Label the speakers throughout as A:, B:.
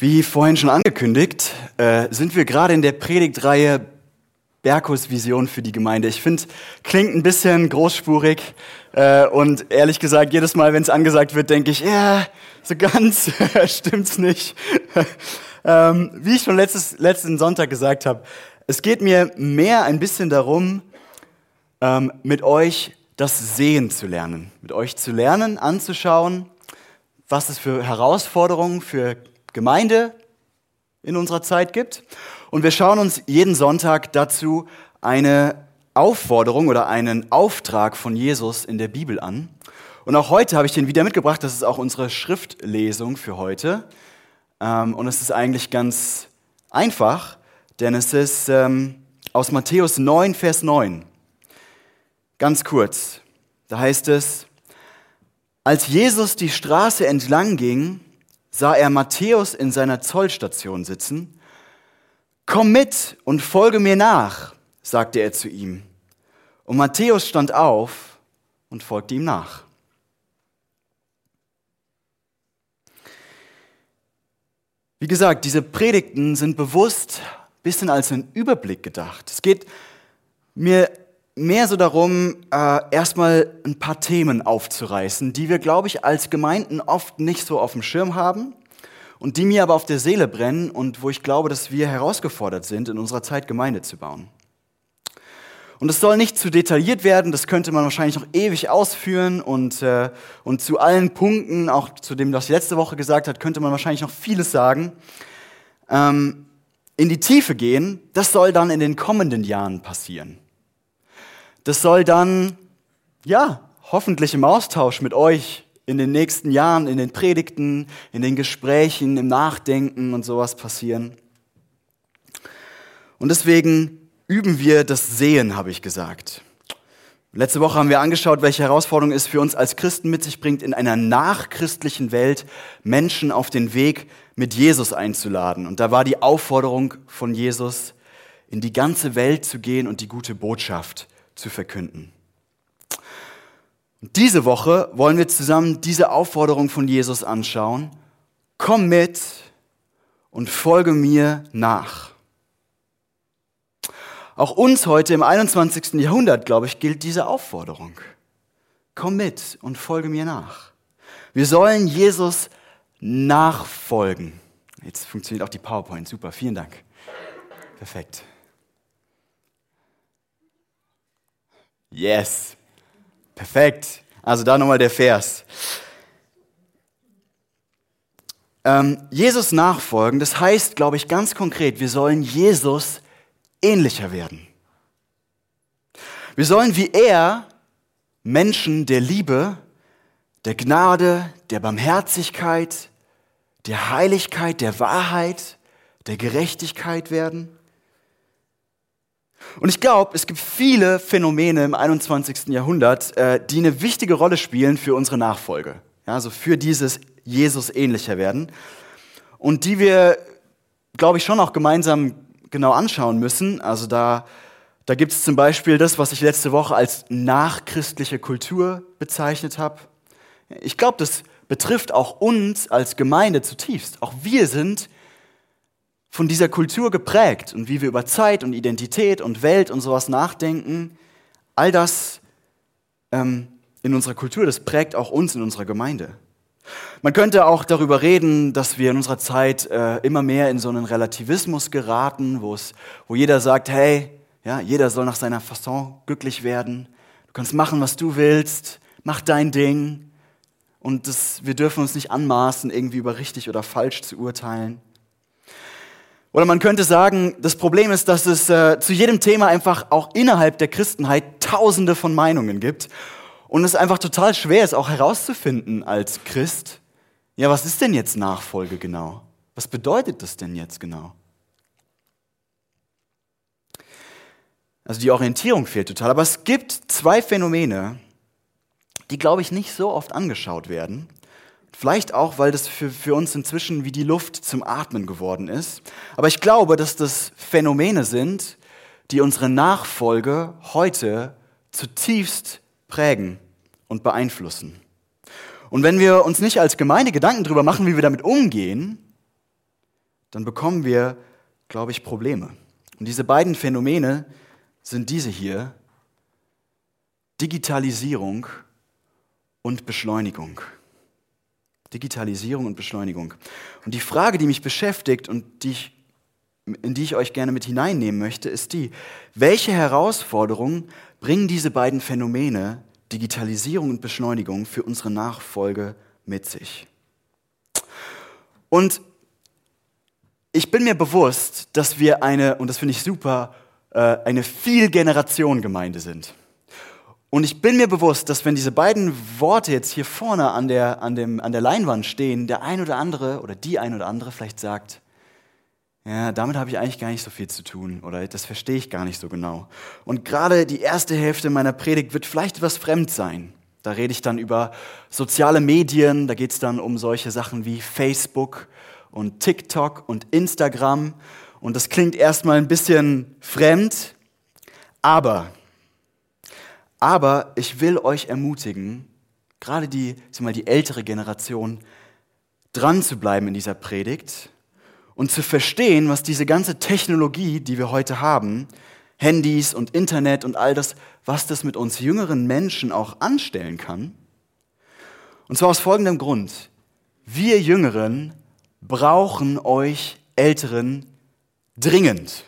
A: Wie vorhin schon angekündigt, äh, sind wir gerade in der Predigtreihe Berkus Vision für die Gemeinde. Ich finde, klingt ein bisschen großspurig äh, und ehrlich gesagt, jedes Mal, wenn es angesagt wird, denke ich, ja, so ganz stimmt's nicht. ähm, wie ich schon letztes, letzten Sonntag gesagt habe, es geht mir mehr ein bisschen darum, ähm, mit euch das Sehen zu lernen, mit euch zu lernen, anzuschauen, was es für Herausforderungen für Gemeinde in unserer Zeit gibt. Und wir schauen uns jeden Sonntag dazu eine Aufforderung oder einen Auftrag von Jesus in der Bibel an. Und auch heute habe ich den wieder mitgebracht. Das ist auch unsere Schriftlesung für heute. Ähm, und es ist eigentlich ganz einfach, denn es ist ähm, aus Matthäus 9, Vers 9. Ganz kurz. Da heißt es, als Jesus die Straße entlang ging, sah er Matthäus in seiner Zollstation sitzen. Komm mit und folge mir nach, sagte er zu ihm. Und Matthäus stand auf und folgte ihm nach. Wie gesagt, diese Predigten sind bewusst ein bisschen als ein Überblick gedacht. Es geht mir mehr so darum, äh, erstmal ein paar Themen aufzureißen, die wir, glaube ich, als Gemeinden oft nicht so auf dem Schirm haben und die mir aber auf der Seele brennen und wo ich glaube, dass wir herausgefordert sind, in unserer Zeit Gemeinde zu bauen. Und es soll nicht zu detailliert werden, das könnte man wahrscheinlich noch ewig ausführen und, äh, und zu allen Punkten, auch zu dem, was ich letzte Woche gesagt hat, könnte man wahrscheinlich noch vieles sagen. Ähm, in die Tiefe gehen, das soll dann in den kommenden Jahren passieren. Das soll dann, ja, hoffentlich im Austausch mit euch in den nächsten Jahren, in den Predigten, in den Gesprächen, im Nachdenken und sowas passieren. Und deswegen üben wir das Sehen, habe ich gesagt. Letzte Woche haben wir angeschaut, welche Herausforderung es für uns als Christen mit sich bringt, in einer nachchristlichen Welt Menschen auf den Weg mit Jesus einzuladen. Und da war die Aufforderung von Jesus, in die ganze Welt zu gehen und die gute Botschaft zu verkünden. Und diese Woche wollen wir zusammen diese Aufforderung von Jesus anschauen. Komm mit und folge mir nach. Auch uns heute im 21. Jahrhundert, glaube ich, gilt diese Aufforderung. Komm mit und folge mir nach. Wir sollen Jesus nachfolgen. Jetzt funktioniert auch die PowerPoint. Super, vielen Dank. Perfekt. Yes. Perfekt. Also da nochmal der Vers. Ähm, Jesus nachfolgen, das heißt, glaube ich, ganz konkret, wir sollen Jesus ähnlicher werden. Wir sollen wie er Menschen der Liebe, der Gnade, der Barmherzigkeit, der Heiligkeit, der Wahrheit, der Gerechtigkeit werden. Und ich glaube, es gibt viele Phänomene im 21. Jahrhundert, äh, die eine wichtige Rolle spielen für unsere Nachfolge. Ja, also für dieses Jesus ähnlicher werden. Und die wir, glaube ich, schon auch gemeinsam genau anschauen müssen. Also da, da gibt es zum Beispiel das, was ich letzte Woche als nachchristliche Kultur bezeichnet habe. Ich glaube, das betrifft auch uns als Gemeinde zutiefst. Auch wir sind von dieser Kultur geprägt und wie wir über Zeit und Identität und Welt und sowas nachdenken, all das ähm, in unserer Kultur, das prägt auch uns in unserer Gemeinde. Man könnte auch darüber reden, dass wir in unserer Zeit äh, immer mehr in so einen Relativismus geraten, wo jeder sagt, hey, ja, jeder soll nach seiner Fasson glücklich werden. Du kannst machen, was du willst, mach dein Ding. Und das, wir dürfen uns nicht anmaßen, irgendwie über richtig oder falsch zu urteilen. Oder man könnte sagen, das Problem ist, dass es äh, zu jedem Thema einfach auch innerhalb der Christenheit tausende von Meinungen gibt und es einfach total schwer ist, auch herauszufinden als Christ, ja, was ist denn jetzt Nachfolge genau? Was bedeutet das denn jetzt genau? Also die Orientierung fehlt total. Aber es gibt zwei Phänomene, die, glaube ich, nicht so oft angeschaut werden Vielleicht auch, weil das für, für uns inzwischen wie die Luft zum Atmen geworden ist. Aber ich glaube, dass das Phänomene sind, die unsere Nachfolge heute zutiefst prägen und beeinflussen. Und wenn wir uns nicht als Gemeinde Gedanken darüber machen, wie wir damit umgehen, dann bekommen wir, glaube ich, Probleme. Und diese beiden Phänomene sind diese hier, Digitalisierung und Beschleunigung. Digitalisierung und Beschleunigung. Und die Frage, die mich beschäftigt und die ich, in die ich euch gerne mit hineinnehmen möchte, ist die, welche Herausforderungen bringen diese beiden Phänomene, Digitalisierung und Beschleunigung, für unsere Nachfolge mit sich? Und ich bin mir bewusst, dass wir eine, und das finde ich super, äh, eine Vielgeneration-Gemeinde sind. Und ich bin mir bewusst, dass wenn diese beiden Worte jetzt hier vorne an der, an, dem, an der Leinwand stehen, der ein oder andere oder die ein oder andere vielleicht sagt, ja, damit habe ich eigentlich gar nicht so viel zu tun oder das verstehe ich gar nicht so genau. Und gerade die erste Hälfte meiner Predigt wird vielleicht etwas fremd sein. Da rede ich dann über soziale Medien, da geht es dann um solche Sachen wie Facebook und TikTok und Instagram. Und das klingt erstmal ein bisschen fremd, aber aber ich will euch ermutigen, gerade die, mal, die ältere Generation, dran zu bleiben in dieser Predigt und zu verstehen, was diese ganze Technologie, die wir heute haben, Handys und Internet und all das, was das mit uns jüngeren Menschen auch anstellen kann. Und zwar aus folgendem Grund. Wir Jüngeren brauchen euch Älteren dringend.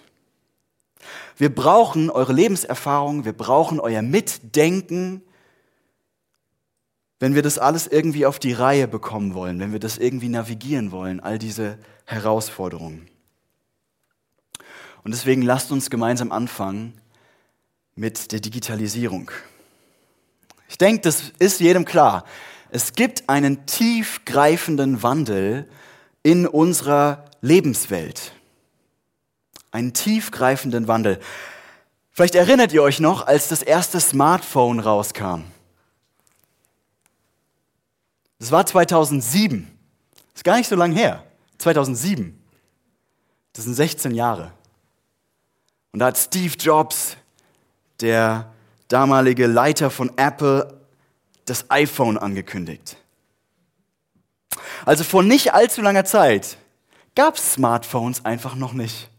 A: Wir brauchen eure Lebenserfahrung, wir brauchen euer Mitdenken, wenn wir das alles irgendwie auf die Reihe bekommen wollen, wenn wir das irgendwie navigieren wollen, all diese Herausforderungen. Und deswegen lasst uns gemeinsam anfangen mit der Digitalisierung. Ich denke, das ist jedem klar. Es gibt einen tiefgreifenden Wandel in unserer Lebenswelt einen tiefgreifenden Wandel. Vielleicht erinnert ihr euch noch, als das erste Smartphone rauskam. Das war 2007. Das ist gar nicht so lange her. 2007. Das sind 16 Jahre. Und da hat Steve Jobs, der damalige Leiter von Apple, das iPhone angekündigt. Also vor nicht allzu langer Zeit gab es Smartphones einfach noch nicht.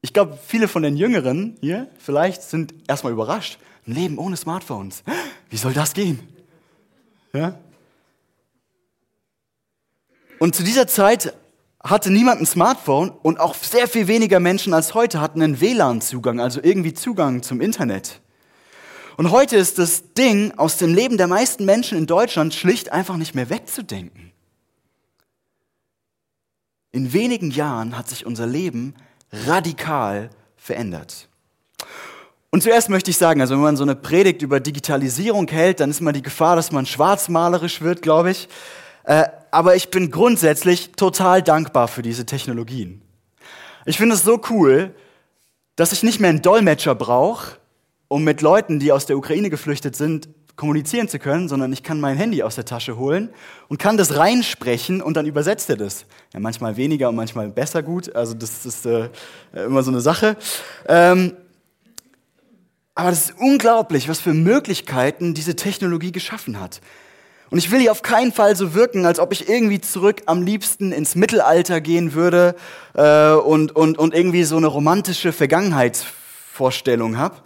A: Ich glaube, viele von den Jüngeren hier vielleicht sind erstmal überrascht. Ein Leben ohne Smartphones. Wie soll das gehen? Ja? Und zu dieser Zeit hatte niemand ein Smartphone und auch sehr viel weniger Menschen als heute hatten einen WLAN-Zugang, also irgendwie Zugang zum Internet. Und heute ist das Ding aus dem Leben der meisten Menschen in Deutschland schlicht einfach nicht mehr wegzudenken. In wenigen Jahren hat sich unser Leben radikal verändert. Und zuerst möchte ich sagen, also wenn man so eine Predigt über Digitalisierung hält, dann ist immer die Gefahr, dass man schwarzmalerisch wird, glaube ich. Äh, aber ich bin grundsätzlich total dankbar für diese Technologien. Ich finde es so cool, dass ich nicht mehr einen Dolmetscher brauche, um mit Leuten, die aus der Ukraine geflüchtet sind, kommunizieren zu können, sondern ich kann mein Handy aus der Tasche holen und kann das reinsprechen und dann übersetzt er das. Ja, manchmal weniger und manchmal besser gut. Also das ist äh, immer so eine Sache. Ähm, aber das ist unglaublich, was für Möglichkeiten diese Technologie geschaffen hat. Und ich will hier auf keinen Fall so wirken, als ob ich irgendwie zurück am liebsten ins Mittelalter gehen würde äh, und, und, und irgendwie so eine romantische Vergangenheitsvorstellung habe.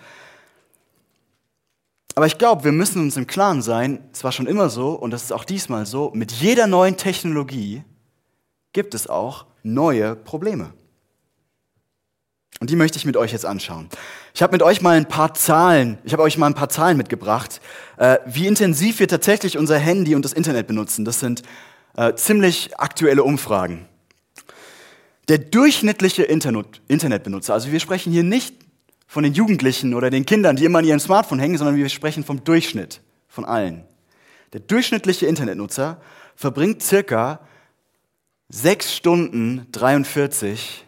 A: Aber ich glaube, wir müssen uns im Klaren sein, es war schon immer so und das ist auch diesmal so, mit jeder neuen Technologie gibt es auch neue Probleme. Und die möchte ich mit euch jetzt anschauen. Ich habe mit euch mal ein paar Zahlen, ich habe euch mal ein paar Zahlen mitgebracht, äh, wie intensiv wir tatsächlich unser Handy und das Internet benutzen. Das sind äh, ziemlich aktuelle Umfragen. Der durchschnittliche Internet, Internetbenutzer, also wir sprechen hier nicht von den Jugendlichen oder den Kindern, die immer an ihrem Smartphone hängen, sondern wir sprechen vom Durchschnitt von allen. Der durchschnittliche Internetnutzer verbringt circa 6 Stunden 43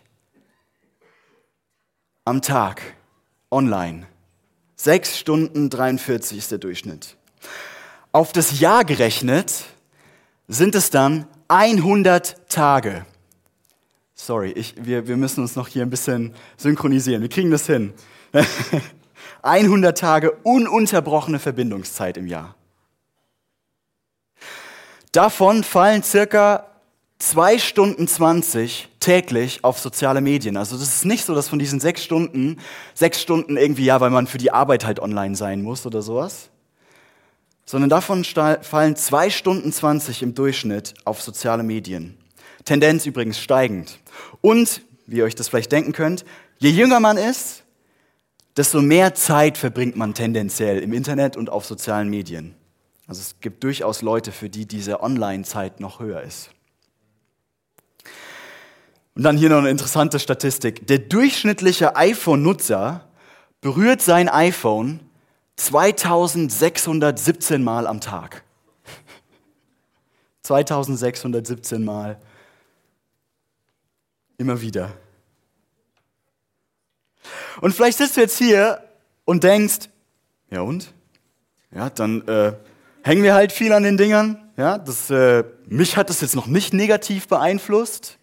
A: am Tag online. 6 Stunden 43 ist der Durchschnitt. Auf das Jahr gerechnet sind es dann 100 Tage. Sorry, ich, wir, wir müssen uns noch hier ein bisschen synchronisieren. Wir kriegen das hin. 100 Tage ununterbrochene Verbindungszeit im Jahr. Davon fallen circa zwei Stunden 20 täglich auf soziale Medien. Also das ist nicht so, dass von diesen sechs Stunden, sechs Stunden irgendwie, ja, weil man für die Arbeit halt online sein muss oder sowas, sondern davon fallen zwei Stunden 20 im Durchschnitt auf soziale Medien. Tendenz übrigens steigend. Und, wie ihr euch das vielleicht denken könnt, je jünger man ist, desto mehr Zeit verbringt man tendenziell im Internet und auf sozialen Medien. Also es gibt durchaus Leute, für die diese Online-Zeit noch höher ist. Und dann hier noch eine interessante Statistik. Der durchschnittliche iPhone-Nutzer berührt sein iPhone 2617 Mal am Tag. 2617 Mal. Immer wieder. Und vielleicht sitzt du jetzt hier und denkst, ja und? Ja, dann äh, hängen wir halt viel an den Dingern. Ja, das, äh, mich hat das jetzt noch nicht negativ beeinflusst.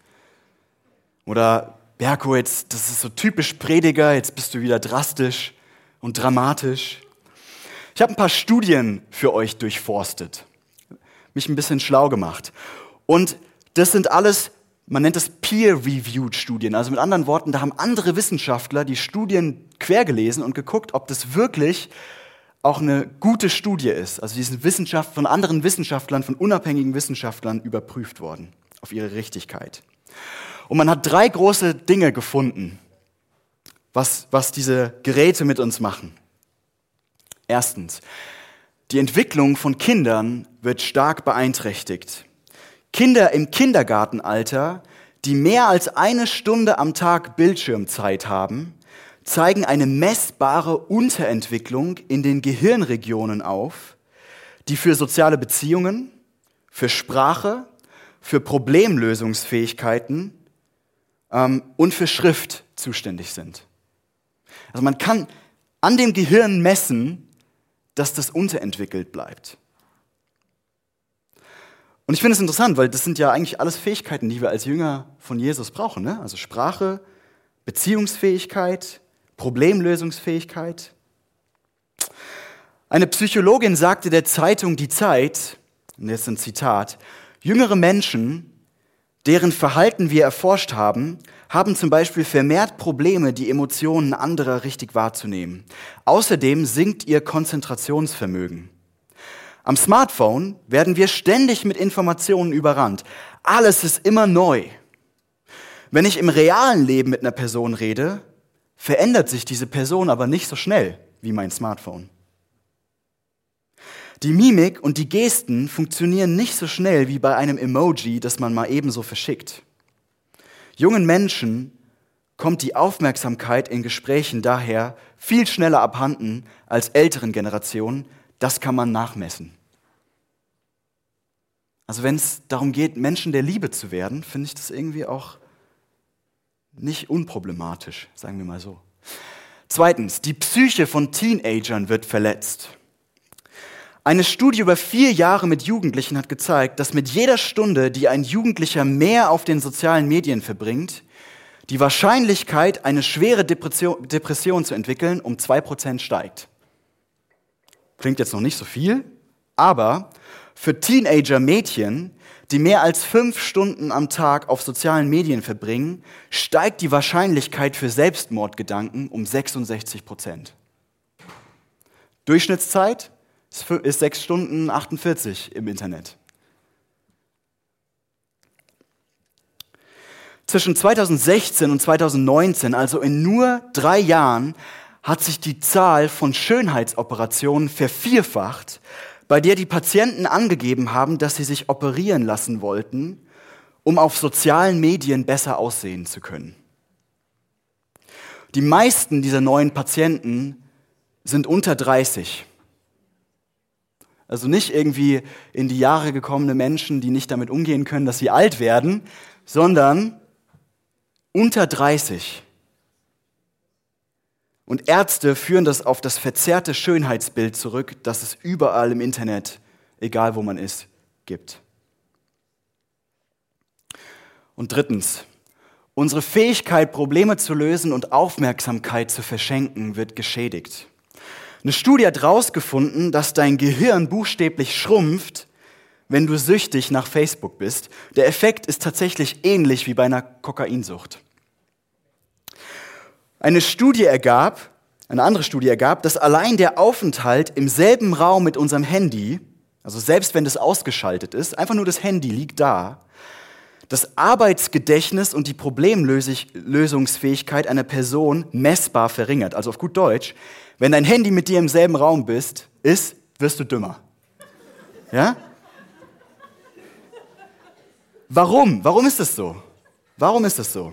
A: Oder Berko, jetzt, das ist so typisch Prediger, jetzt bist du wieder drastisch und dramatisch. Ich habe ein paar Studien für euch durchforstet, mich ein bisschen schlau gemacht. Und das sind alles, man nennt es Peer-Reviewed Studien. Also mit anderen Worten, da haben andere Wissenschaftler die Studien quergelesen und geguckt, ob das wirklich auch eine gute Studie ist. Also die sind Wissenschaft von anderen Wissenschaftlern, von unabhängigen Wissenschaftlern überprüft worden auf ihre Richtigkeit. Und man hat drei große Dinge gefunden, was, was diese Geräte mit uns machen. Erstens, die Entwicklung von Kindern wird stark beeinträchtigt. Kinder im Kindergartenalter, die mehr als eine Stunde am Tag Bildschirmzeit haben, zeigen eine messbare Unterentwicklung in den Gehirnregionen auf, die für soziale Beziehungen, für Sprache, für Problemlösungsfähigkeiten ähm, und für Schrift zuständig sind. Also man kann an dem Gehirn messen, dass das unterentwickelt bleibt. Und ich finde es interessant, weil das sind ja eigentlich alles Fähigkeiten, die wir als Jünger von Jesus brauchen. Ne? Also Sprache, Beziehungsfähigkeit, Problemlösungsfähigkeit. Eine Psychologin sagte der Zeitung Die Zeit, und jetzt ein Zitat, jüngere Menschen deren Verhalten wir erforscht haben, haben zum Beispiel vermehrt Probleme, die Emotionen anderer richtig wahrzunehmen. Außerdem sinkt ihr Konzentrationsvermögen. Am Smartphone werden wir ständig mit Informationen überrannt. Alles ist immer neu. Wenn ich im realen Leben mit einer Person rede, verändert sich diese Person aber nicht so schnell wie mein Smartphone. Die Mimik und die Gesten funktionieren nicht so schnell wie bei einem Emoji, das man mal ebenso verschickt. Jungen Menschen kommt die Aufmerksamkeit in Gesprächen daher viel schneller abhanden als älteren Generationen. Das kann man nachmessen. Also wenn es darum geht, Menschen der Liebe zu werden, finde ich das irgendwie auch nicht unproblematisch, sagen wir mal so. Zweitens, die Psyche von Teenagern wird verletzt. Eine Studie über vier Jahre mit Jugendlichen hat gezeigt, dass mit jeder Stunde, die ein Jugendlicher mehr auf den sozialen Medien verbringt, die Wahrscheinlichkeit, eine schwere Depression, zu entwickeln, um zwei Prozent steigt. Klingt jetzt noch nicht so viel, aber für Teenager-Mädchen, die mehr als fünf Stunden am Tag auf sozialen Medien verbringen, steigt die Wahrscheinlichkeit für Selbstmordgedanken um 66 Prozent. Durchschnittszeit ist 6 Stunden 48 im Internet. Zwischen 2016 und 2019, also in nur drei Jahren, hat sich die Zahl von Schönheitsoperationen vervierfacht, bei der die Patienten angegeben haben, dass sie sich operieren lassen wollten, um auf sozialen Medien besser aussehen zu können. Die meisten dieser neuen Patienten sind unter 30. Also nicht irgendwie in die Jahre gekommene Menschen, die nicht damit umgehen können, dass sie alt werden, sondern unter 30. Und Ärzte führen das auf das verzerrte Schönheitsbild zurück, das es überall im Internet, egal wo man ist, gibt. Und drittens, unsere Fähigkeit, Probleme zu lösen und Aufmerksamkeit zu verschenken, wird geschädigt. Eine Studie hat herausgefunden, dass dein Gehirn buchstäblich schrumpft, wenn du süchtig nach Facebook bist. Der Effekt ist tatsächlich ähnlich wie bei einer Kokainsucht. Eine Studie ergab, eine andere Studie ergab, dass allein der Aufenthalt im selben Raum mit unserem Handy, also selbst wenn das ausgeschaltet ist, einfach nur das Handy liegt da, das Arbeitsgedächtnis und die Problemlösungsfähigkeit einer Person messbar verringert. Also auf gut Deutsch, wenn dein Handy mit dir im selben Raum bist, ist, wirst du dümmer. Ja? Warum? Warum ist das so? Warum ist das so?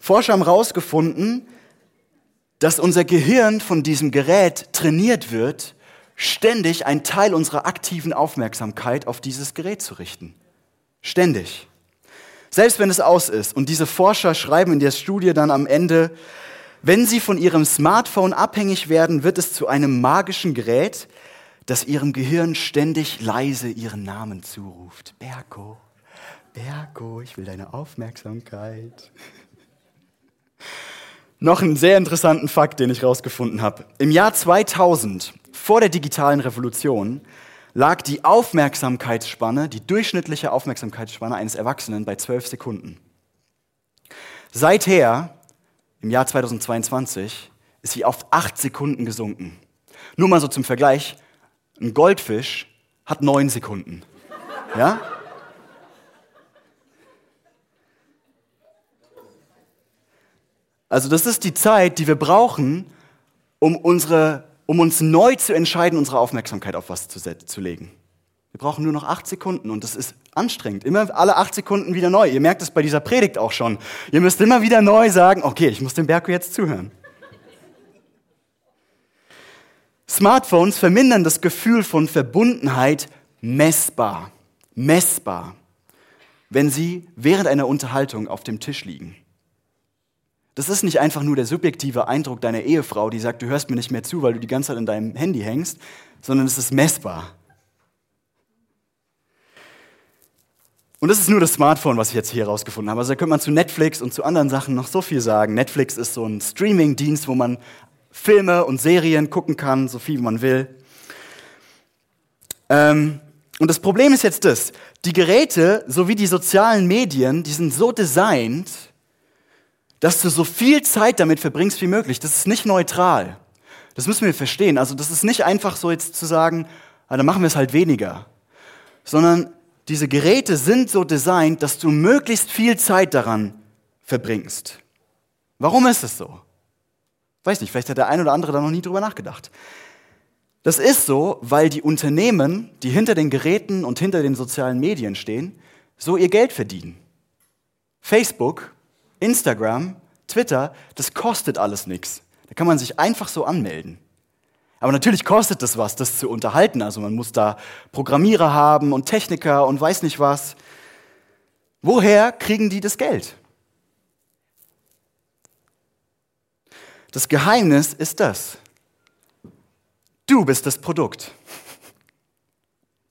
A: Forscher haben herausgefunden, dass unser Gehirn von diesem Gerät trainiert wird, ständig einen Teil unserer aktiven Aufmerksamkeit auf dieses Gerät zu richten. Ständig. Selbst wenn es aus ist. Und diese Forscher schreiben in der Studie dann am Ende, wenn sie von ihrem Smartphone abhängig werden, wird es zu einem magischen Gerät, das ihrem Gehirn ständig leise ihren Namen zuruft. Berko, Berko, ich will deine Aufmerksamkeit. Noch einen sehr interessanten Fakt, den ich herausgefunden habe. Im Jahr 2000, vor der digitalen Revolution, lag die Aufmerksamkeitsspanne, die durchschnittliche Aufmerksamkeitsspanne eines Erwachsenen bei 12 Sekunden. Seither, im Jahr 2022, ist sie auf 8 Sekunden gesunken. Nur mal so zum Vergleich, ein Goldfisch hat 9 Sekunden. Ja? Also das ist die Zeit, die wir brauchen, um, unsere, um uns neu zu entscheiden, unsere Aufmerksamkeit auf was zu, zu legen. Wir brauchen nur noch acht Sekunden und das ist anstrengend. Immer alle acht Sekunden wieder neu. Ihr merkt es bei dieser Predigt auch schon. Ihr müsst immer wieder neu sagen, okay, ich muss dem Berko jetzt zuhören. Smartphones vermindern das Gefühl von Verbundenheit messbar. Messbar. Wenn sie während einer Unterhaltung auf dem Tisch liegen. Das ist nicht einfach nur der subjektive Eindruck deiner Ehefrau, die sagt, du hörst mir nicht mehr zu, weil du die ganze Zeit in deinem Handy hängst, sondern es ist messbar. Und das ist nur das Smartphone, was ich jetzt hier herausgefunden habe. Also da könnte man zu Netflix und zu anderen Sachen noch so viel sagen. Netflix ist so ein Streaming-Dienst, wo man Filme und Serien gucken kann, so viel man will. Ähm, und das Problem ist jetzt das, die Geräte sowie die sozialen Medien, die sind so designt, dass du so viel Zeit damit verbringst wie möglich. Das ist nicht neutral. Das müssen wir verstehen. Also das ist nicht einfach so jetzt zu sagen, ah, dann machen wir es halt weniger, sondern diese Geräte sind so designt, dass du möglichst viel Zeit daran verbringst. Warum ist es so? Weiß nicht, vielleicht hat der ein oder andere da noch nie drüber nachgedacht. Das ist so, weil die Unternehmen, die hinter den Geräten und hinter den sozialen Medien stehen, so ihr Geld verdienen. Facebook Instagram, Twitter, das kostet alles nichts. Da kann man sich einfach so anmelden. Aber natürlich kostet das was, das zu unterhalten. Also man muss da Programmierer haben und Techniker und weiß nicht was. Woher kriegen die das Geld? Das Geheimnis ist das. Du bist das Produkt.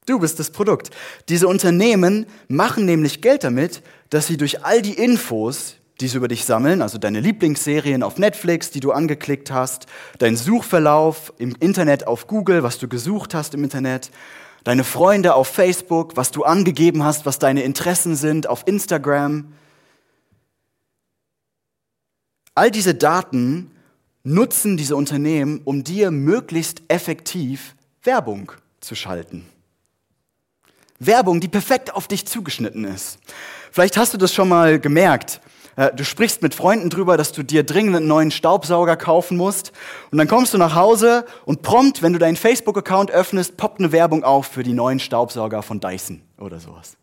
A: Du bist das Produkt. Diese Unternehmen machen nämlich Geld damit, dass sie durch all die Infos, die sie über dich sammeln, also deine Lieblingsserien auf Netflix, die du angeklickt hast, dein Suchverlauf im Internet auf Google, was du gesucht hast im Internet, deine Freunde auf Facebook, was du angegeben hast, was deine Interessen sind auf Instagram. All diese Daten nutzen diese Unternehmen, um dir möglichst effektiv Werbung zu schalten. Werbung, die perfekt auf dich zugeschnitten ist. Vielleicht hast du das schon mal gemerkt. Äh, du sprichst mit Freunden drüber, dass du dir dringend einen neuen Staubsauger kaufen musst. Und dann kommst du nach Hause und prompt, wenn du deinen Facebook-Account öffnest, poppt eine Werbung auf für die neuen Staubsauger von Dyson oder sowas.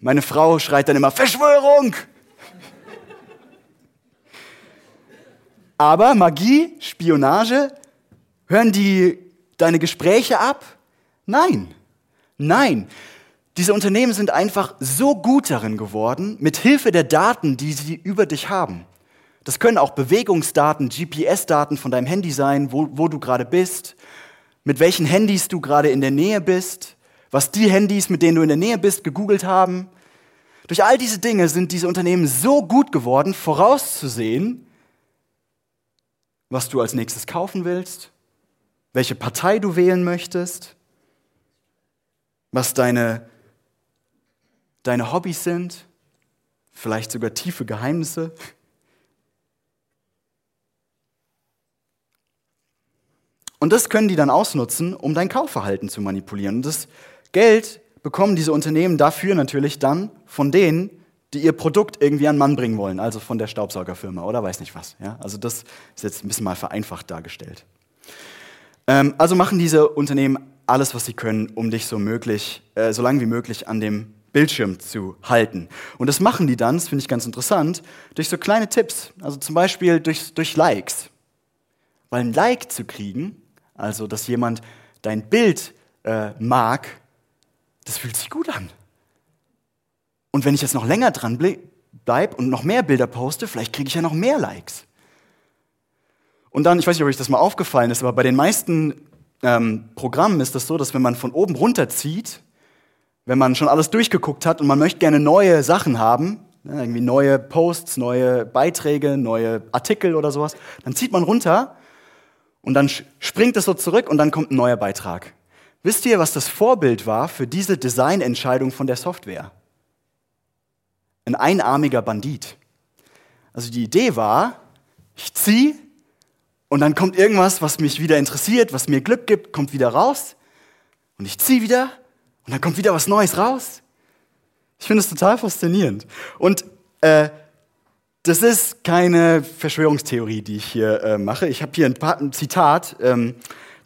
A: Meine Frau schreit dann immer, Verschwörung! Aber Magie, Spionage, hören die deine Gespräche ab? Nein. Nein. Diese Unternehmen sind einfach so gut darin geworden, mit Hilfe der Daten, die sie über dich haben. Das können auch Bewegungsdaten, GPS-Daten von deinem Handy sein, wo, wo du gerade bist, mit welchen Handys du gerade in der Nähe bist, was die Handys, mit denen du in der Nähe bist, gegoogelt haben. Durch all diese Dinge sind diese Unternehmen so gut geworden, vorauszusehen, was du als nächstes kaufen willst, welche Partei du wählen möchtest was deine, deine Hobbys sind, vielleicht sogar tiefe Geheimnisse. Und das können die dann ausnutzen, um dein Kaufverhalten zu manipulieren. Und das Geld bekommen diese Unternehmen dafür natürlich dann von denen, die ihr Produkt irgendwie an Mann bringen wollen, also von der Staubsaugerfirma oder weiß nicht was. Ja? Also das ist jetzt ein bisschen mal vereinfacht dargestellt. Ähm, also machen diese Unternehmen alles, was sie können, um dich so möglich, äh, so lange wie möglich an dem Bildschirm zu halten. Und das machen die dann, das finde ich ganz interessant, durch so kleine Tipps. Also zum Beispiel durch, durch Likes. Weil ein Like zu kriegen, also dass jemand dein Bild äh, mag, das fühlt sich gut an. Und wenn ich jetzt noch länger dran bleibe und noch mehr Bilder poste, vielleicht kriege ich ja noch mehr Likes. Und dann, ich weiß nicht, ob euch das mal aufgefallen ist, aber bei den meisten ähm, Programmen ist das so, dass wenn man von oben runter zieht, wenn man schon alles durchgeguckt hat und man möchte gerne neue Sachen haben, ne, irgendwie neue Posts, neue Beiträge, neue Artikel oder sowas, dann zieht man runter und dann springt es so zurück und dann kommt ein neuer Beitrag. Wisst ihr, was das Vorbild war für diese Designentscheidung von der Software? Ein einarmiger Bandit. Also die Idee war, ich ziehe und dann kommt irgendwas, was mich wieder interessiert, was mir Glück gibt, kommt wieder raus und ich ziehe wieder und dann kommt wieder was Neues raus. Ich finde es total faszinierend. Und äh, das ist keine Verschwörungstheorie, die ich hier äh, mache. Ich habe hier ein, paar, ein Zitat. Ähm,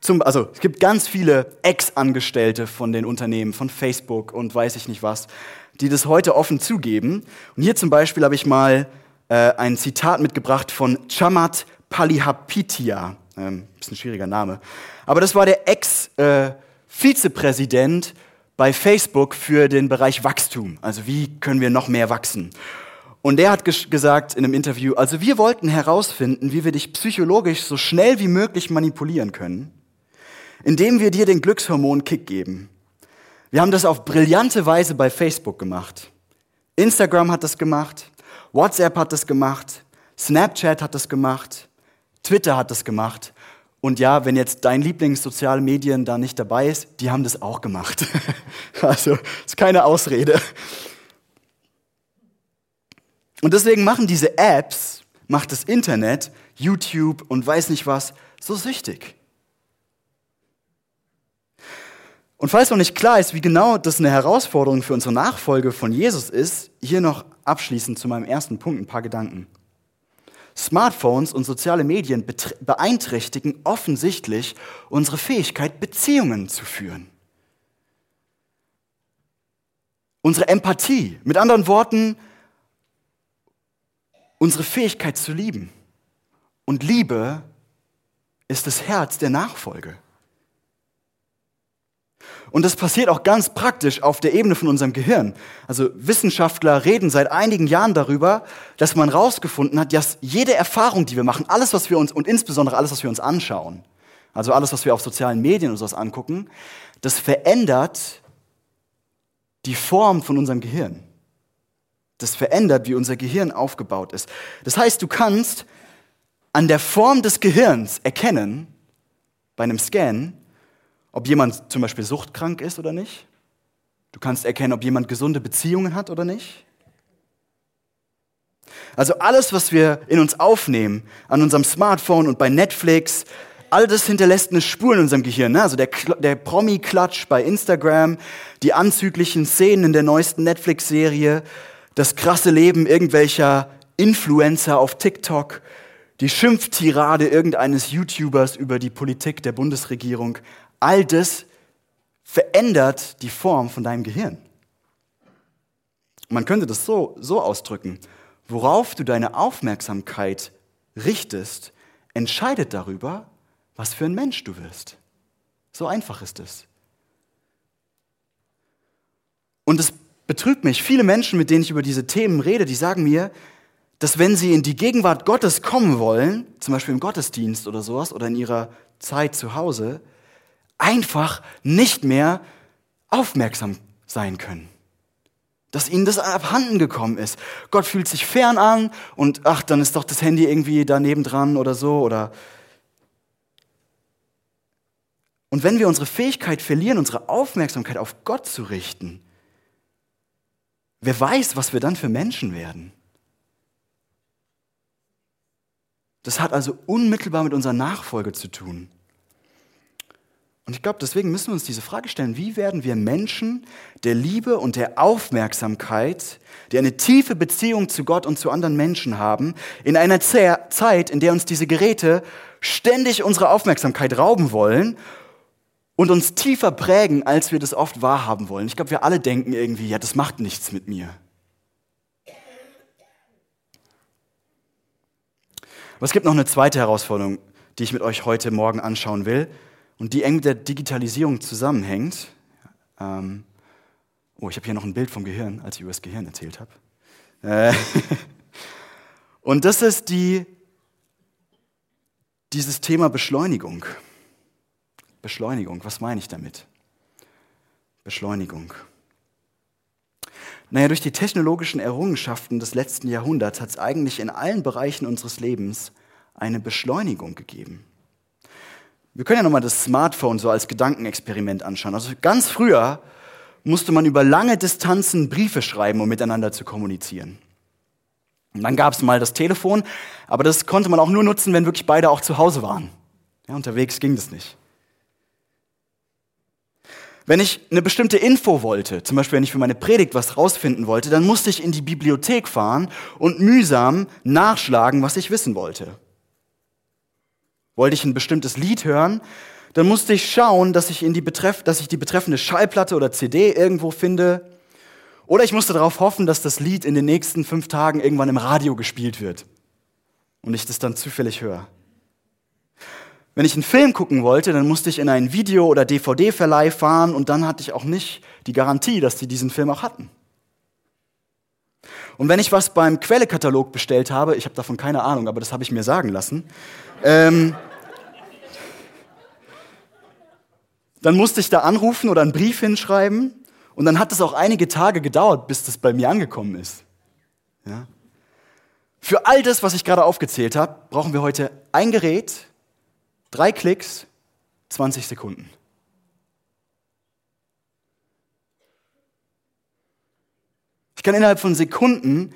A: zum, also es gibt ganz viele Ex-Angestellte von den Unternehmen, von Facebook und weiß ich nicht was, die das heute offen zugeben. Und hier zum Beispiel habe ich mal äh, ein Zitat mitgebracht von Chamat Palihapitia. Ähm, bisschen schwieriger Name. Aber das war der Ex-Vizepräsident äh, bei Facebook für den Bereich Wachstum. Also wie können wir noch mehr wachsen? Und der hat gesagt in einem Interview, also wir wollten herausfinden, wie wir dich psychologisch so schnell wie möglich manipulieren können, indem wir dir den Glückshormon-Kick geben. Wir haben das auf brillante Weise bei Facebook gemacht. Instagram hat das gemacht, WhatsApp hat das gemacht, Snapchat hat das gemacht, Twitter hat das gemacht. Und ja, wenn jetzt dein Lieblingssoziale Medien da nicht dabei ist, die haben das auch gemacht. also, ist keine Ausrede. Und deswegen machen diese Apps, macht das Internet, YouTube und weiß nicht was, so süchtig. Und falls noch nicht klar ist, wie genau das eine Herausforderung für unsere Nachfolge von Jesus ist, hier noch abschließend zu meinem ersten Punkt ein paar Gedanken. Smartphones und soziale Medien beeinträchtigen offensichtlich unsere Fähigkeit, Beziehungen zu führen. Unsere Empathie, mit anderen Worten, unsere Fähigkeit zu lieben. Und Liebe ist das Herz der Nachfolge. Und das passiert auch ganz praktisch auf der Ebene von unserem Gehirn. Also Wissenschaftler reden seit einigen Jahren darüber, dass man herausgefunden hat, dass jede Erfahrung, die wir machen, alles, was wir uns und insbesondere alles, was wir uns anschauen, also alles, was wir auf sozialen Medien und sowas angucken, das verändert die Form von unserem Gehirn. Das verändert, wie unser Gehirn aufgebaut ist. Das heißt, du kannst an der Form des Gehirns erkennen, bei einem Scan, ob jemand zum Beispiel suchtkrank ist oder nicht. Du kannst erkennen, ob jemand gesunde Beziehungen hat oder nicht. Also alles, was wir in uns aufnehmen, an unserem Smartphone und bei Netflix, all das hinterlässt eine Spur in unserem Gehirn. Ne? Also der, der Promi-Klatsch bei Instagram, die anzüglichen Szenen in der neuesten Netflix-Serie, das krasse Leben irgendwelcher Influencer auf TikTok, die Schimpftirade irgendeines YouTubers über die Politik der Bundesregierung. All das verändert die Form von deinem Gehirn. Man könnte das so, so ausdrücken. Worauf du deine Aufmerksamkeit richtest, entscheidet darüber, was für ein Mensch du wirst. So einfach ist es. Und es betrübt mich. Viele Menschen, mit denen ich über diese Themen rede, die sagen mir, dass wenn sie in die Gegenwart Gottes kommen wollen, zum Beispiel im Gottesdienst oder sowas oder in ihrer Zeit zu Hause, einfach nicht mehr aufmerksam sein können. Dass ihnen das abhanden gekommen ist. Gott fühlt sich fern an und ach, dann ist doch das Handy irgendwie daneben dran oder so oder Und wenn wir unsere Fähigkeit verlieren, unsere Aufmerksamkeit auf Gott zu richten, wer weiß, was wir dann für Menschen werden. Das hat also unmittelbar mit unserer Nachfolge zu tun. Und ich glaube, deswegen müssen wir uns diese Frage stellen, wie werden wir Menschen der Liebe und der Aufmerksamkeit, die eine tiefe Beziehung zu Gott und zu anderen Menschen haben, in einer Zeit, in der uns diese Geräte ständig unsere Aufmerksamkeit rauben wollen und uns tiefer prägen, als wir das oft wahrhaben wollen. Ich glaube, wir alle denken irgendwie, ja, das macht nichts mit mir. Aber es gibt noch eine zweite Herausforderung, die ich mit euch heute Morgen anschauen will und die eng mit der Digitalisierung zusammenhängt. Ähm, oh, ich habe hier noch ein Bild vom Gehirn, als ich über das Gehirn erzählt habe. Äh, und das ist die, dieses Thema Beschleunigung. Beschleunigung, was meine ich damit? Beschleunigung. Naja, durch die technologischen Errungenschaften des letzten Jahrhunderts hat es eigentlich in allen Bereichen unseres Lebens eine Beschleunigung gegeben. Wir können ja nochmal das Smartphone so als Gedankenexperiment anschauen. Also ganz früher musste man über lange Distanzen Briefe schreiben, um miteinander zu kommunizieren. Und dann gab es mal das Telefon, aber das konnte man auch nur nutzen, wenn wirklich beide auch zu Hause waren. Ja, unterwegs ging das nicht. Wenn ich eine bestimmte Info wollte, zum Beispiel wenn ich für meine Predigt was rausfinden wollte, dann musste ich in die Bibliothek fahren und mühsam nachschlagen, was ich wissen wollte. Wollte ich ein bestimmtes Lied hören, dann musste ich schauen, dass ich, in die, betreff dass ich die betreffende Schallplatte oder CD irgendwo finde. Oder ich musste darauf hoffen, dass das Lied in den nächsten fünf Tagen irgendwann im Radio gespielt wird und ich das dann zufällig höre. Wenn ich einen Film gucken wollte, dann musste ich in einen Video- oder DVD-Verleih fahren und dann hatte ich auch nicht die Garantie, dass die diesen Film auch hatten. Und wenn ich was beim Quellekatalog bestellt habe, ich habe davon keine Ahnung, aber das habe ich mir sagen lassen, ähm, dann musste ich da anrufen oder einen Brief hinschreiben und dann hat es auch einige Tage gedauert, bis das bei mir angekommen ist. Ja? Für all das, was ich gerade aufgezählt habe, brauchen wir heute ein Gerät, Drei Klicks, 20 Sekunden. Ich kann innerhalb von Sekunden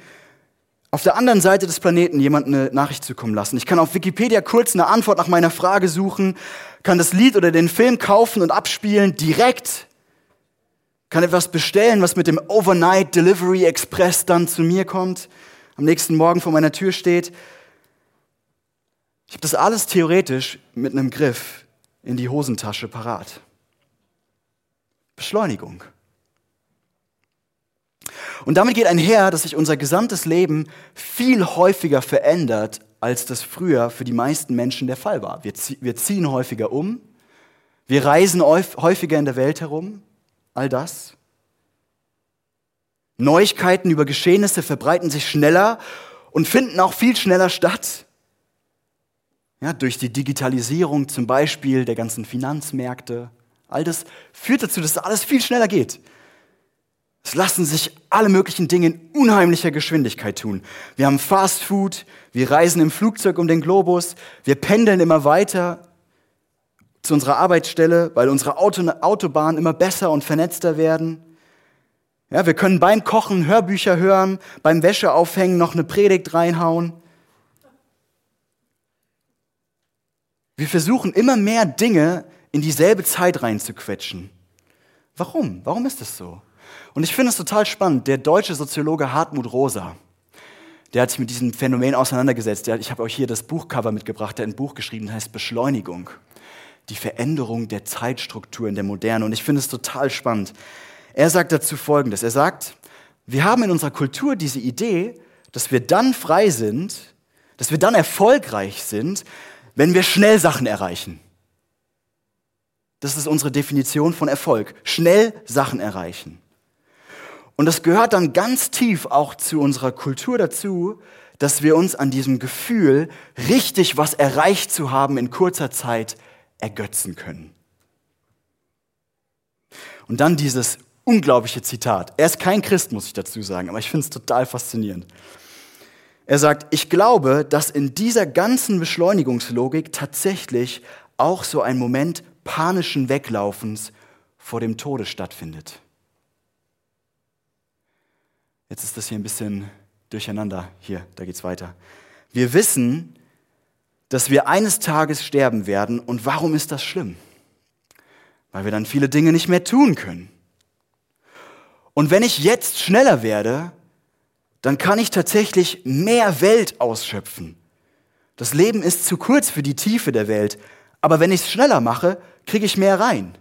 A: auf der anderen Seite des Planeten jemand eine Nachricht zukommen lassen. Ich kann auf Wikipedia kurz eine Antwort nach meiner Frage suchen, kann das Lied oder den Film kaufen und abspielen direkt, kann etwas bestellen, was mit dem Overnight Delivery Express dann zu mir kommt, am nächsten Morgen vor meiner Tür steht. Ich habe das alles theoretisch mit einem Griff in die Hosentasche parat. Beschleunigung. Und damit geht einher, dass sich unser gesamtes Leben viel häufiger verändert, als das früher für die meisten Menschen der Fall war. Wir, wir ziehen häufiger um, wir reisen häufiger in der Welt herum, all das. Neuigkeiten über Geschehnisse verbreiten sich schneller und finden auch viel schneller statt. Ja, durch die Digitalisierung zum Beispiel der ganzen Finanzmärkte. All das führt dazu, dass alles viel schneller geht. Es lassen sich alle möglichen Dinge in unheimlicher Geschwindigkeit tun. Wir haben Fast Food, wir reisen im Flugzeug um den Globus, wir pendeln immer weiter zu unserer Arbeitsstelle, weil unsere Auto Autobahnen immer besser und vernetzter werden. Ja, wir können beim Kochen Hörbücher hören, beim Wäscheaufhängen noch eine Predigt reinhauen. Wir versuchen immer mehr Dinge in dieselbe Zeit reinzuquetschen. Warum? Warum ist das so? Und ich finde es total spannend. Der deutsche Soziologe Hartmut Rosa, der hat sich mit diesem Phänomen auseinandergesetzt. ich habe euch hier das Buchcover mitgebracht, der ein Buch geschrieben, das heißt Beschleunigung. Die Veränderung der Zeitstruktur in der Moderne. Und ich finde es total spannend. Er sagt dazu Folgendes. Er sagt, wir haben in unserer Kultur diese Idee, dass wir dann frei sind, dass wir dann erfolgreich sind, wenn wir schnell Sachen erreichen. Das ist unsere Definition von Erfolg. Schnell Sachen erreichen. Und das gehört dann ganz tief auch zu unserer Kultur dazu, dass wir uns an diesem Gefühl, richtig was erreicht zu haben in kurzer Zeit, ergötzen können. Und dann dieses unglaubliche Zitat. Er ist kein Christ, muss ich dazu sagen, aber ich finde es total faszinierend. Er sagt, ich glaube, dass in dieser ganzen Beschleunigungslogik tatsächlich auch so ein Moment panischen Weglaufens vor dem Tode stattfindet. Jetzt ist das hier ein bisschen durcheinander. Hier, da geht's weiter. Wir wissen, dass wir eines Tages sterben werden. Und warum ist das schlimm? Weil wir dann viele Dinge nicht mehr tun können. Und wenn ich jetzt schneller werde, dann kann ich tatsächlich mehr Welt ausschöpfen. Das Leben ist zu kurz für die Tiefe der Welt, aber wenn ich es schneller mache, kriege ich mehr rein.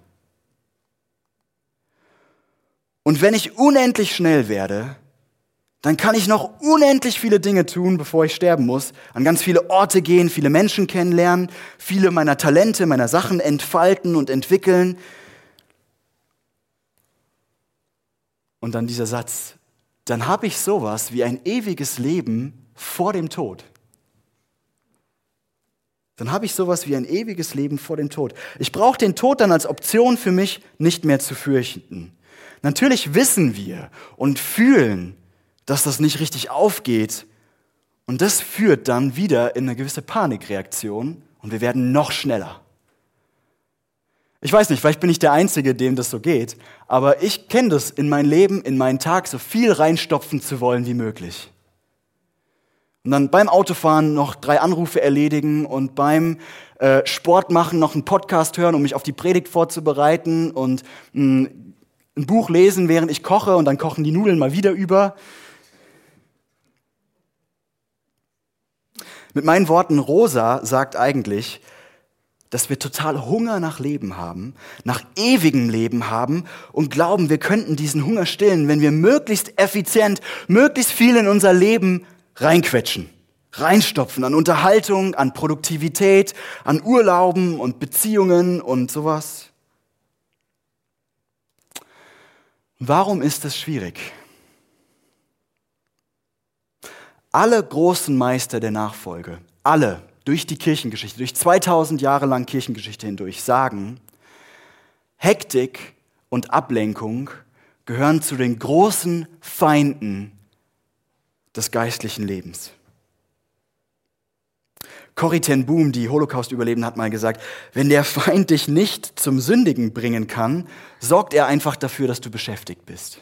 A: Und wenn ich unendlich schnell werde, dann kann ich noch unendlich viele Dinge tun, bevor ich sterben muss, an ganz viele Orte gehen, viele Menschen kennenlernen, viele meiner Talente, meiner Sachen entfalten und entwickeln. Und dann dieser Satz, dann habe ich sowas wie ein ewiges Leben vor dem Tod. Dann habe ich sowas wie ein ewiges Leben vor dem Tod. Ich brauche den Tod dann als Option für mich nicht mehr zu fürchten. Natürlich wissen wir und fühlen, dass das nicht richtig aufgeht. Und das führt dann wieder in eine gewisse Panikreaktion und wir werden noch schneller. Ich weiß nicht, vielleicht bin ich der Einzige, dem das so geht, aber ich kenne das in mein Leben, in meinen Tag, so viel reinstopfen zu wollen wie möglich. Und dann beim Autofahren noch drei Anrufe erledigen und beim äh, Sport machen noch einen Podcast hören, um mich auf die Predigt vorzubereiten und mh, hm, ein Buch lesen, während ich koche und dann kochen die Nudeln mal wieder über. Mit meinen Worten, Rosa sagt eigentlich, dass wir total Hunger nach Leben haben, nach ewigem Leben haben und glauben, wir könnten diesen Hunger stillen, wenn wir möglichst effizient, möglichst viel in unser Leben reinquetschen, reinstopfen an Unterhaltung, an Produktivität, an Urlauben und Beziehungen und sowas. Warum ist es schwierig? Alle großen Meister der Nachfolge, alle durch die Kirchengeschichte, durch 2000 Jahre lang Kirchengeschichte hindurch sagen, Hektik und Ablenkung gehören zu den großen Feinden des geistlichen Lebens. Corrie ten Boom, die Holocaust-Überlebende, hat mal gesagt, wenn der Feind dich nicht zum Sündigen bringen kann, sorgt er einfach dafür, dass du beschäftigt bist.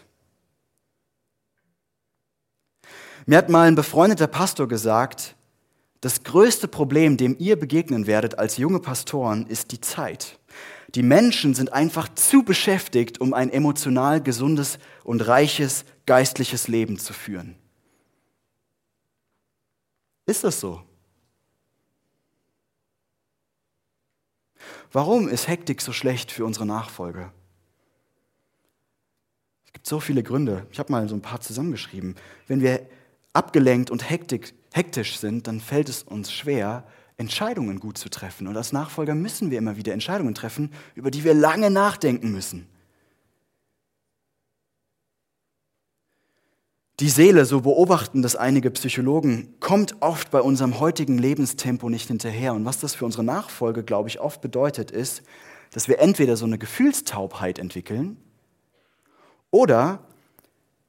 A: Mir hat mal ein befreundeter Pastor gesagt, das größte Problem, dem ihr begegnen werdet als junge Pastoren, ist die Zeit. Die Menschen sind einfach zu beschäftigt, um ein emotional gesundes und reiches geistliches Leben zu führen. Ist das so? Warum ist Hektik so schlecht für unsere Nachfolge? Es gibt so viele Gründe. Ich habe mal so ein paar zusammengeschrieben. Wenn wir abgelenkt und hektisch sind, dann fällt es uns schwer, Entscheidungen gut zu treffen. Und als Nachfolger müssen wir immer wieder Entscheidungen treffen, über die wir lange nachdenken müssen. Die Seele, so beobachten das einige Psychologen, kommt oft bei unserem heutigen Lebenstempo nicht hinterher. Und was das für unsere Nachfolge, glaube ich, oft bedeutet, ist, dass wir entweder so eine Gefühlstaubheit entwickeln oder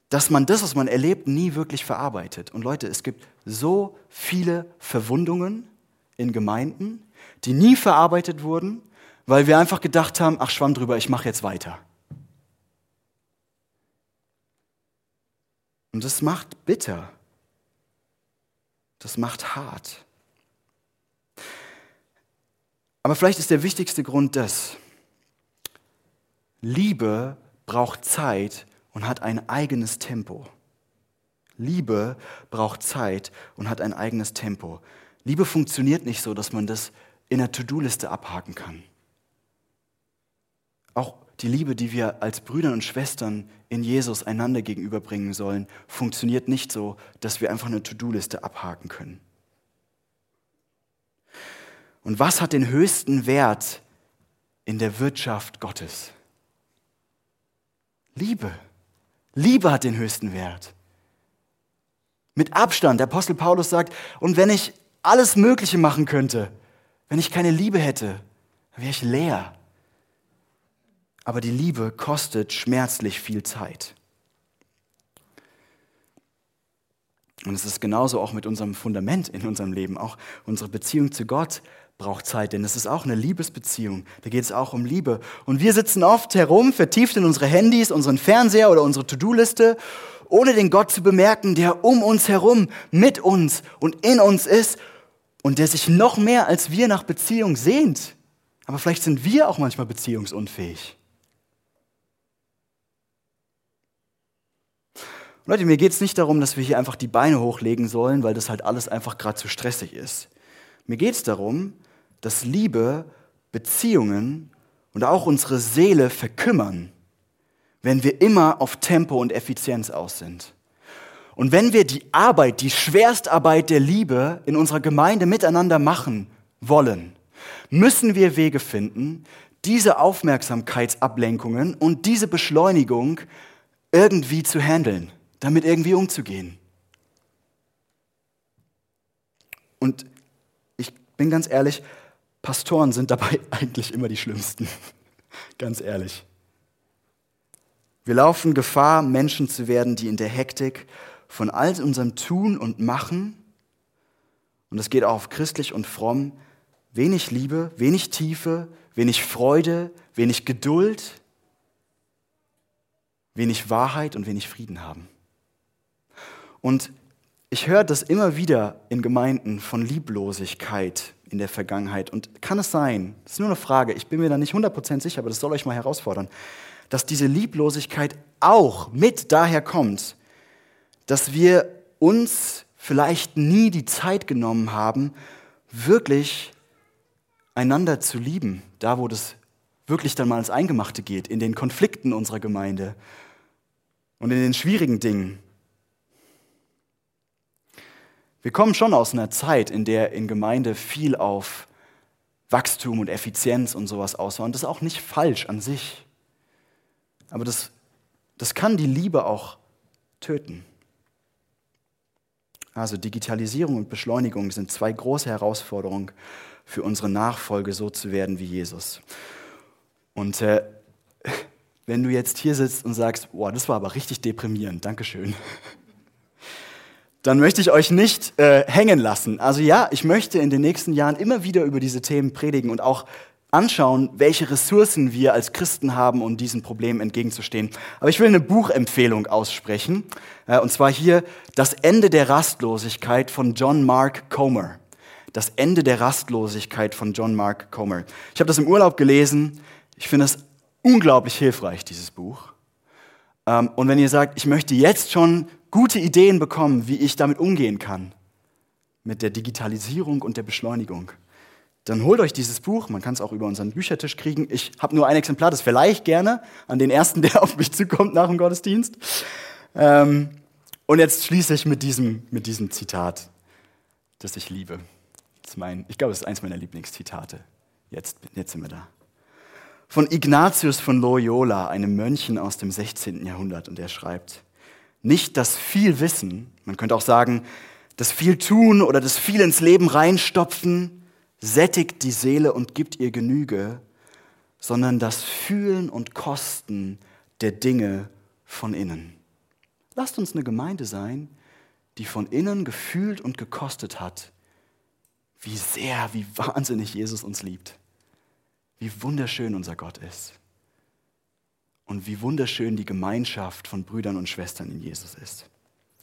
A: dass man das, was man erlebt, nie wirklich verarbeitet. Und Leute, es gibt so viele Verwundungen in Gemeinden, die nie verarbeitet wurden, weil wir einfach gedacht haben, ach schwamm drüber, ich mache jetzt weiter. Und das macht bitter. Das macht hart. Aber vielleicht ist der wichtigste Grund das. Liebe braucht Zeit und hat ein eigenes Tempo. Liebe braucht Zeit und hat ein eigenes Tempo. Liebe funktioniert nicht so, dass man das in der To-Do-Liste abhaken kann. Auch die Liebe, die wir als Brüder und Schwestern in Jesus einander gegenüberbringen sollen, funktioniert nicht so, dass wir einfach eine To-Do-Liste abhaken können. Und was hat den höchsten Wert in der Wirtschaft Gottes? Liebe. Liebe hat den höchsten Wert. Mit Abstand. Der Apostel Paulus sagt, und wenn ich alles Mögliche machen könnte, wenn ich keine Liebe hätte, wäre ich leer. Aber die Liebe kostet schmerzlich viel Zeit. Und es ist genauso auch mit unserem Fundament in unserem Leben. Auch unsere Beziehung zu Gott braucht Zeit, denn es ist auch eine Liebesbeziehung. Da geht es auch um Liebe. Und wir sitzen oft herum, vertieft in unsere Handys, unseren Fernseher oder unsere To-Do-Liste, ohne den Gott zu bemerken, der um uns herum, mit uns und in uns ist und der sich noch mehr als wir nach Beziehung sehnt. Aber vielleicht sind wir auch manchmal beziehungsunfähig. Leute, mir geht es nicht darum, dass wir hier einfach die Beine hochlegen sollen, weil das halt alles einfach gerade zu stressig ist. Mir geht es darum, dass Liebe, Beziehungen und auch unsere Seele verkümmern, wenn wir immer auf Tempo und Effizienz aus sind. Und wenn wir die Arbeit, die Schwerstarbeit der Liebe in unserer Gemeinde miteinander machen wollen, müssen wir Wege finden, diese Aufmerksamkeitsablenkungen und diese Beschleunigung irgendwie zu handeln, damit irgendwie umzugehen. Und ich bin ganz ehrlich, Pastoren sind dabei eigentlich immer die Schlimmsten. ganz ehrlich. Wir laufen Gefahr, Menschen zu werden, die in der Hektik von all unserem Tun und Machen, und das geht auch auf christlich und fromm, wenig Liebe, wenig Tiefe, wenig Freude, wenig Geduld, wenig Wahrheit und wenig Frieden haben. Und ich höre das immer wieder in Gemeinden von Lieblosigkeit in der Vergangenheit. Und kann es sein, das ist nur eine Frage, ich bin mir da nicht 100% sicher, aber das soll euch mal herausfordern, dass diese Lieblosigkeit auch mit daher kommt, dass wir uns vielleicht nie die Zeit genommen haben, wirklich einander zu lieben, da wo das wirklich dann mal ins Eingemachte geht, in den Konflikten unserer Gemeinde und in den schwierigen Dingen. Wir kommen schon aus einer Zeit, in der in Gemeinde viel auf Wachstum und Effizienz und sowas aus war. Und das ist auch nicht falsch an sich. Aber das, das kann die Liebe auch töten. Also Digitalisierung und Beschleunigung sind zwei große Herausforderungen für unsere Nachfolge, so zu werden wie Jesus. Und äh, wenn du jetzt hier sitzt und sagst, boah, das war aber richtig deprimierend, Dankeschön, dann möchte ich euch nicht äh, hängen lassen. Also ja, ich möchte in den nächsten Jahren immer wieder über diese Themen predigen und auch anschauen, welche Ressourcen wir als Christen haben, um diesen Problemen entgegenzustehen. Aber ich will eine Buchempfehlung aussprechen. Äh, und zwar hier Das Ende der Rastlosigkeit von John Mark Comer. Das Ende der Rastlosigkeit von John Mark Comer. Ich habe das im Urlaub gelesen. Ich finde es unglaublich hilfreich, dieses Buch. Ähm, und wenn ihr sagt, ich möchte jetzt schon gute Ideen bekommen, wie ich damit umgehen kann, mit der Digitalisierung und der Beschleunigung, dann holt euch dieses Buch. Man kann es auch über unseren Büchertisch kriegen. Ich habe nur ein Exemplar, das vielleicht gerne an den ersten, der auf mich zukommt nach dem Gottesdienst. Ähm, und jetzt schließe ich mit diesem, mit diesem Zitat, das ich liebe. Das mein, ich glaube, es ist eins meiner Lieblingszitate. Jetzt, jetzt sind wir da. Von Ignatius von Loyola, einem Mönchen aus dem 16. Jahrhundert. Und er schreibt, nicht das viel Wissen, man könnte auch sagen, das viel Tun oder das viel ins Leben reinstopfen, sättigt die Seele und gibt ihr Genüge, sondern das Fühlen und Kosten der Dinge von innen. Lasst uns eine Gemeinde sein, die von innen gefühlt und gekostet hat, wie sehr, wie wahnsinnig Jesus uns liebt, wie wunderschön unser Gott ist und wie wunderschön die Gemeinschaft von Brüdern und Schwestern in Jesus ist.